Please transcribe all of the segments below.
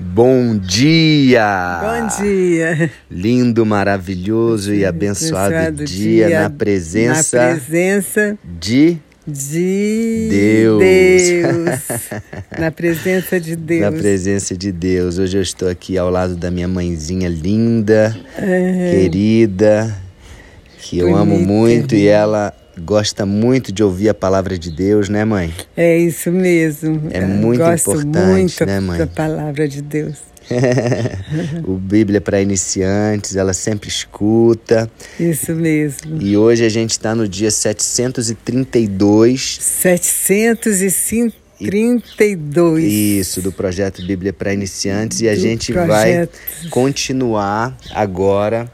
Bom dia! Bom dia! Lindo, maravilhoso e abençoado, abençoado dia, dia, na presença, na presença de, de Deus. Deus. na presença de Deus. Na presença de Deus. Hoje eu estou aqui ao lado da minha mãezinha linda, é. querida, que eu amo muito e ela gosta muito de ouvir a palavra de Deus, né, mãe? É isso mesmo. É muito Gosto importante, muito né, mãe? da palavra de Deus. o Bíblia para iniciantes, ela sempre escuta. Isso mesmo. E hoje a gente está no dia 732. 732. Isso, do projeto Bíblia para Iniciantes. E a do gente projeto. vai continuar agora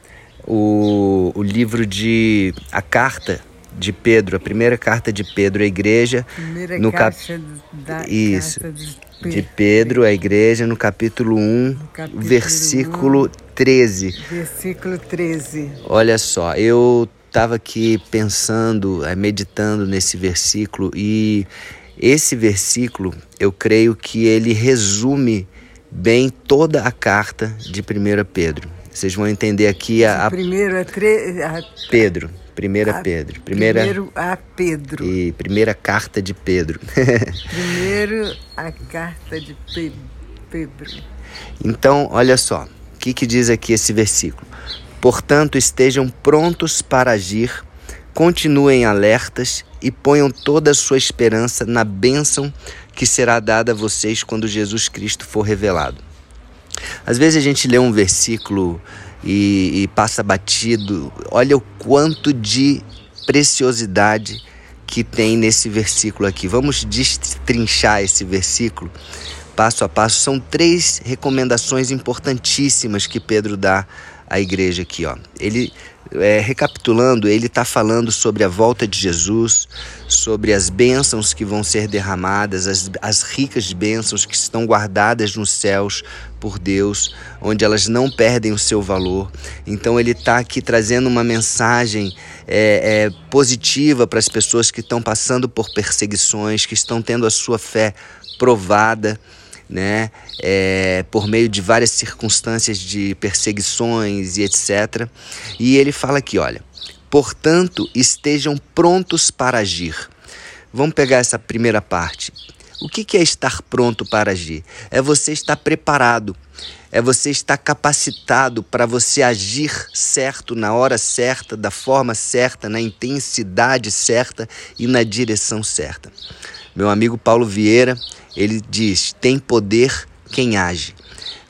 o, o livro de. a carta de Pedro, a primeira carta de Pedro à igreja. Primeira no cap... da Isso. Carta de, de Pedro à igreja, no capítulo 1, capítulo versículo 1, 13. Versículo 13. Olha só, eu estava aqui pensando, eh, meditando nesse versículo e esse versículo, eu creio que ele resume bem toda a carta de 1 Pedro. Vocês vão entender aqui a. a... Primeiro é tre... a... Pedro. Primeira a, Pedro. Primeira, primeiro a Pedro. E primeira carta de Pedro. primeiro a carta de Pedro. Então, olha só. O que, que diz aqui esse versículo? Portanto, estejam prontos para agir, continuem alertas e ponham toda a sua esperança na bênção que será dada a vocês quando Jesus Cristo for revelado. Às vezes a gente lê um versículo e, e passa batido. Olha o quanto de preciosidade que tem nesse versículo aqui. Vamos destrinchar esse versículo passo a passo. São três recomendações importantíssimas que Pedro dá à igreja aqui. Ó. Ele é, recapitulando, ele está falando sobre a volta de Jesus, sobre as bênçãos que vão ser derramadas, as, as ricas bênçãos que estão guardadas nos céus por Deus, onde elas não perdem o seu valor. Então, ele está aqui trazendo uma mensagem é, é, positiva para as pessoas que estão passando por perseguições, que estão tendo a sua fé provada né, é, por meio de várias circunstâncias de perseguições e etc. E ele fala aqui, olha, portanto estejam prontos para agir. Vamos pegar essa primeira parte. O que é estar pronto para agir? É você estar preparado, é você estar capacitado para você agir certo, na hora certa, da forma certa, na intensidade certa e na direção certa. Meu amigo Paulo Vieira, ele diz: tem poder quem age,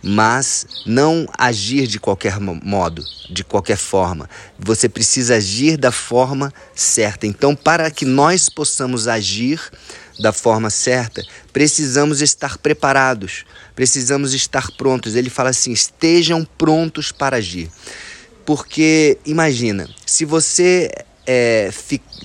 mas não agir de qualquer modo, de qualquer forma. Você precisa agir da forma certa. Então, para que nós possamos agir da forma certa, precisamos estar preparados, precisamos estar prontos. Ele fala assim: estejam prontos para agir. Porque imagina, se você é,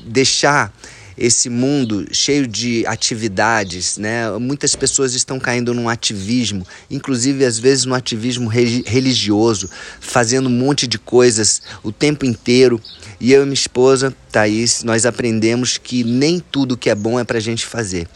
deixar esse mundo cheio de atividades, né? Muitas pessoas estão caindo num ativismo, inclusive às vezes no ativismo religioso, fazendo um monte de coisas o tempo inteiro. E eu e minha esposa, Thaís, nós aprendemos que nem tudo que é bom é para a gente fazer.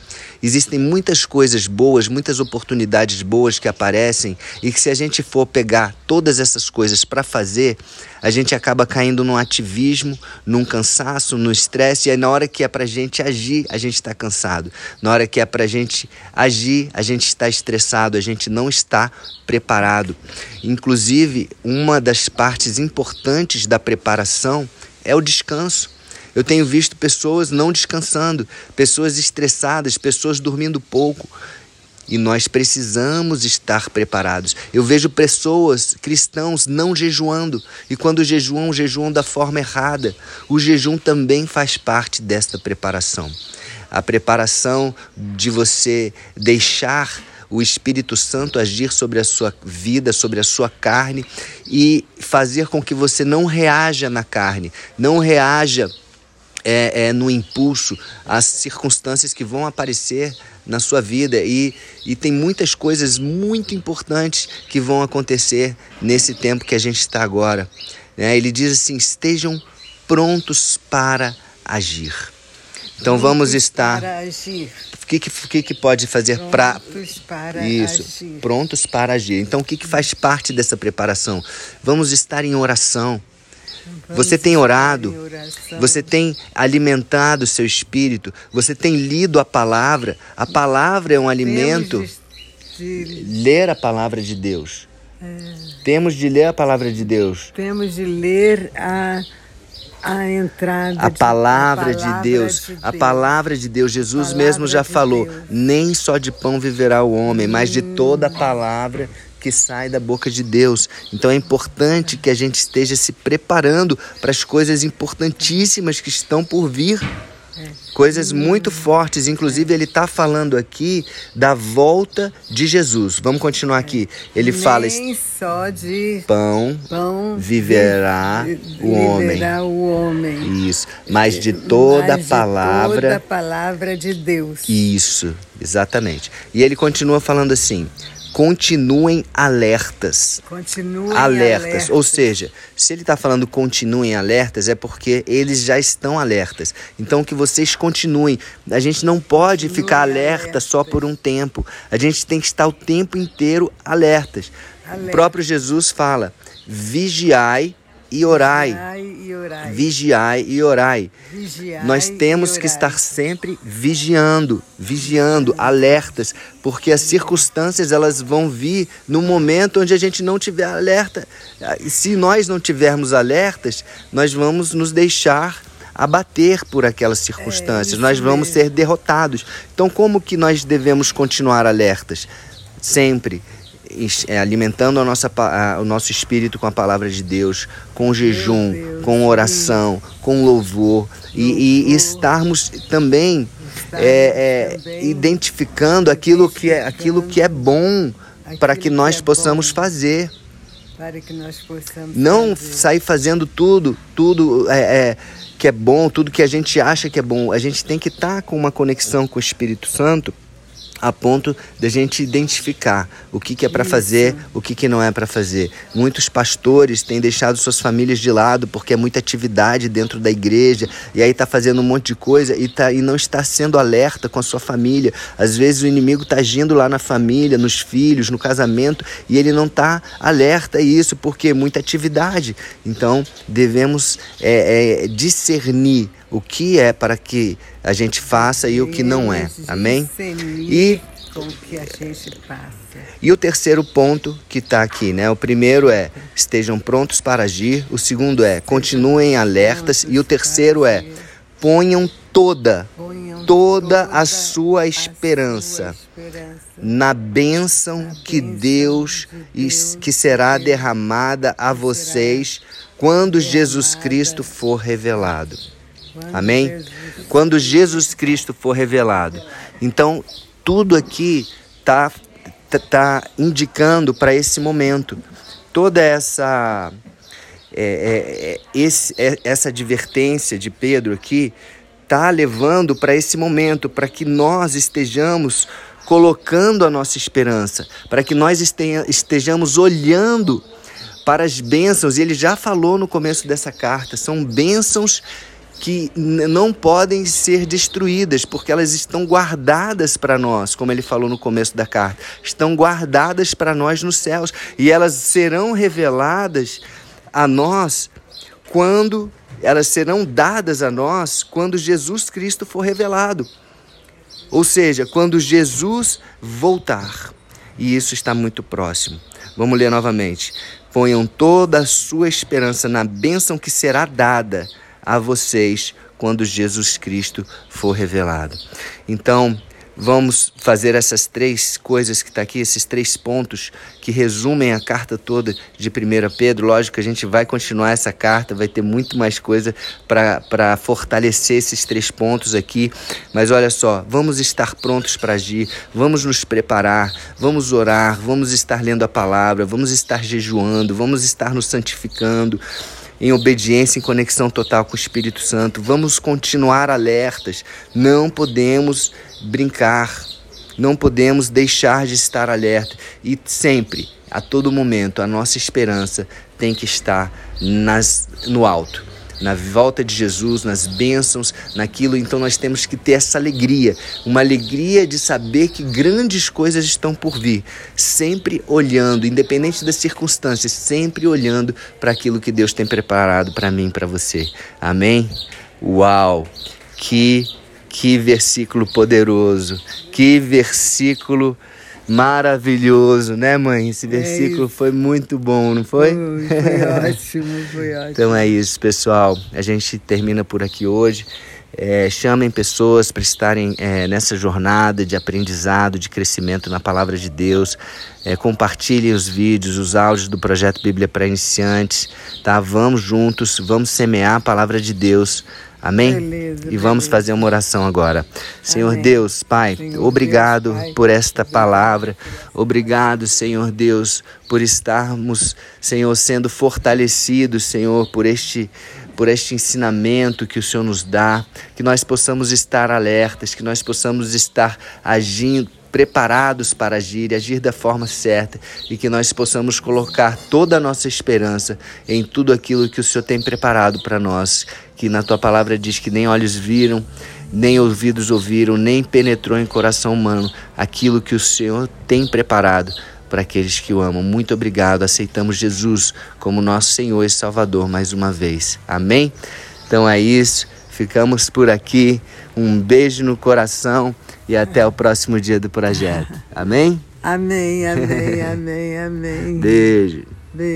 Existem muitas coisas boas, muitas oportunidades boas que aparecem e que se a gente for pegar todas essas coisas para fazer, a gente acaba caindo num ativismo, num cansaço, no estresse, e aí na hora que é para a gente agir, a gente está cansado. Na hora que é para a gente agir, a gente está estressado, a gente não está preparado. Inclusive, uma das partes importantes da preparação é o descanso. Eu tenho visto pessoas não descansando, pessoas estressadas, pessoas dormindo pouco. E nós precisamos estar preparados. Eu vejo pessoas, cristãos, não jejuando. E quando jejuam, jejuam da forma errada. O jejum também faz parte desta preparação. A preparação de você deixar o Espírito Santo agir sobre a sua vida, sobre a sua carne e fazer com que você não reaja na carne, não reaja é, é, no impulso às circunstâncias que vão aparecer na sua vida e, e tem muitas coisas muito importantes que vão acontecer nesse tempo que a gente está agora. Né? Ele diz assim: estejam prontos para agir. Então vamos estar. Para agir. O que, que, que pode fazer. Prontos para Isso, agir. prontos para agir. Então o que, que faz parte dessa preparação? Vamos estar em oração. Você tem orado? Você tem alimentado o seu espírito? Você tem lido a palavra? A palavra é um alimento. Ler a palavra de Deus. é, Temos de ler a palavra de Deus. temos de ler a, a entrada. A de- palavra, a de Deus, de a palavra de Deus, Jesus Palavra mesmo já de falou: Deus. nem só de pão viverá o homem, mas de toda a palavra que sai da boca de Deus. Então é importante que a gente esteja se preparando para as coisas importantíssimas que estão por vir. Coisas muito fortes, inclusive ele está falando aqui da volta de Jesus. Vamos continuar aqui. Ele fala: Nem só de pão pão viverá vi- o homem. o homem. Isso, mas de toda a Mas de palavra. toda a palavra de Deus. Isso, exatamente. E ele continua falando assim: continuem alertas. Continuem Alertas. alertas. Ou seja, se ele está falando continuem alertas, é porque eles já estão alertas. Então que vocês continuem. A gente não pode Continuem ficar alerta alertas. só por um tempo. A gente tem que estar o tempo inteiro alertas. O Alerta. próprio Jesus fala: vigiai e orai. Vigiai e orai. Vigiai Nós temos que estar sempre vigiando, vigiando, alertas, porque as circunstâncias elas vão vir no momento onde a gente não tiver alerta. Se nós não tivermos alertas, nós vamos nos deixar abater por aquelas circunstâncias, isso nós vamos mesmo. ser derrotados. Então, como que nós devemos continuar alertas? Sempre é, alimentando a nossa, a- o nosso espírito com a palavra de Deus, com jejum, com oração, com louvor, e, e estarmos também, é, é, identificando aquilo que é, aquilo que é bom para que nós é possamos fazer. Para que nós possamos Não sair fazendo tudo, tudo é, é, que é bom, tudo que a gente acha que é bom. A gente tem que estar com uma conexão com o Espírito Santo a ponto da gente identificar o que, que é para fazer, o que, que não é para fazer. Muitos pastores têm deixado suas famílias de lado porque é muita atividade dentro da igreja e aí tá fazendo um monte de coisa e, tá, e não está sendo alerta com a sua família. Às vezes o inimigo está agindo lá na família, nos filhos, no casamento e ele não está alerta a isso porque é muita atividade. Então devemos é, é, discernir o que é para que a gente faça e o que não é. Amém? discernir E com o que a gente passa. e o terceiro ponto que está aqui, né? O primeiro é estejam prontos para agir. O segundo é continuem alertas. E o terceiro é ponham toda, toda a sua esperança na bênção que Deus que será derramada a vocês quando Jesus Cristo for revelado. Amém? Quando Jesus Cristo for revelado. Então, tudo aqui tá tá, tá indicando para esse momento. Toda essa é, é, é, esse, é, essa advertência de Pedro aqui tá levando para esse momento, para que nós estejamos colocando a nossa esperança, para que nós este- estejamos olhando para as bênçãos, e ele já falou no começo dessa carta, são bênçãos que não podem ser destruídas, porque elas estão guardadas para nós, como ele falou no começo da carta, estão guardadas para nós nos céus, e elas serão reveladas a nós quando elas serão dadas a nós quando Jesus Cristo for revelado. Ou seja, quando Jesus voltar. E isso está muito próximo. Vamos ler novamente. Ponham toda a sua esperança na bênção que será dada a vocês quando Jesus Cristo for revelado. Então, vamos fazer essas três coisas que está aqui, esses três pontos que resumem a carta toda de 1 Pedro. Lógico que a gente vai continuar essa carta, vai ter muito mais coisa para fortalecer esses três pontos aqui. Mas olha só, vamos estar prontos para agir, vamos nos preparar, vamos orar, vamos estar lendo a palavra, vamos estar jejuando, vamos estar nos santificando em obediência, em conexão total com o Espírito Santo. Vamos continuar alertas. Não podemos brincar. Não podemos deixar de estar alerta. E sempre, a todo momento, a nossa esperança tem que estar nas, no alto. Na volta de Jesus, nas bênçãos, naquilo. Então nós temos que ter essa alegria, uma alegria de saber que grandes coisas estão por vir, sempre olhando, independente das circunstâncias, sempre olhando para aquilo que Deus tem preparado para mim, para você. Amém? Uau! Que que versículo poderoso, que versículo maravilhoso, né, mãe? Esse é versículo é foi muito bom, não foi? Foi, foi ótimo, foi ótimo. Então é isso, pessoal. A gente termina por aqui hoje. É, chamem pessoas para estarem é, nessa jornada de aprendizado, de crescimento na palavra de Deus. É, compartilhem os vídeos, os áudios do projeto Bíblia para Iniciantes. Tá? Vamos juntos, vamos semear a palavra de Deus Amém? Beleza, e vamos beleza. fazer uma oração agora. Senhor Amém. Deus, Pai, Senhor obrigado Deus, Pai. por esta palavra. Obrigado, Senhor Deus, por estarmos, Senhor, sendo fortalecidos, Senhor, por este por este ensinamento que o Senhor nos dá, que nós possamos estar alertas, que nós possamos estar agindo preparados para agir e agir da forma certa e que nós possamos colocar toda a nossa esperança em tudo aquilo que o Senhor tem preparado para nós, que na tua palavra diz que nem olhos viram, nem ouvidos ouviram, nem penetrou em coração humano aquilo que o Senhor tem preparado para aqueles que o amam. Muito obrigado. Aceitamos Jesus como nosso Senhor e Salvador mais uma vez. Amém? Então é isso. Ficamos por aqui. Um beijo no coração e até o próximo dia do projeto. Amém? Amém, amém, amém, amém. Beijo.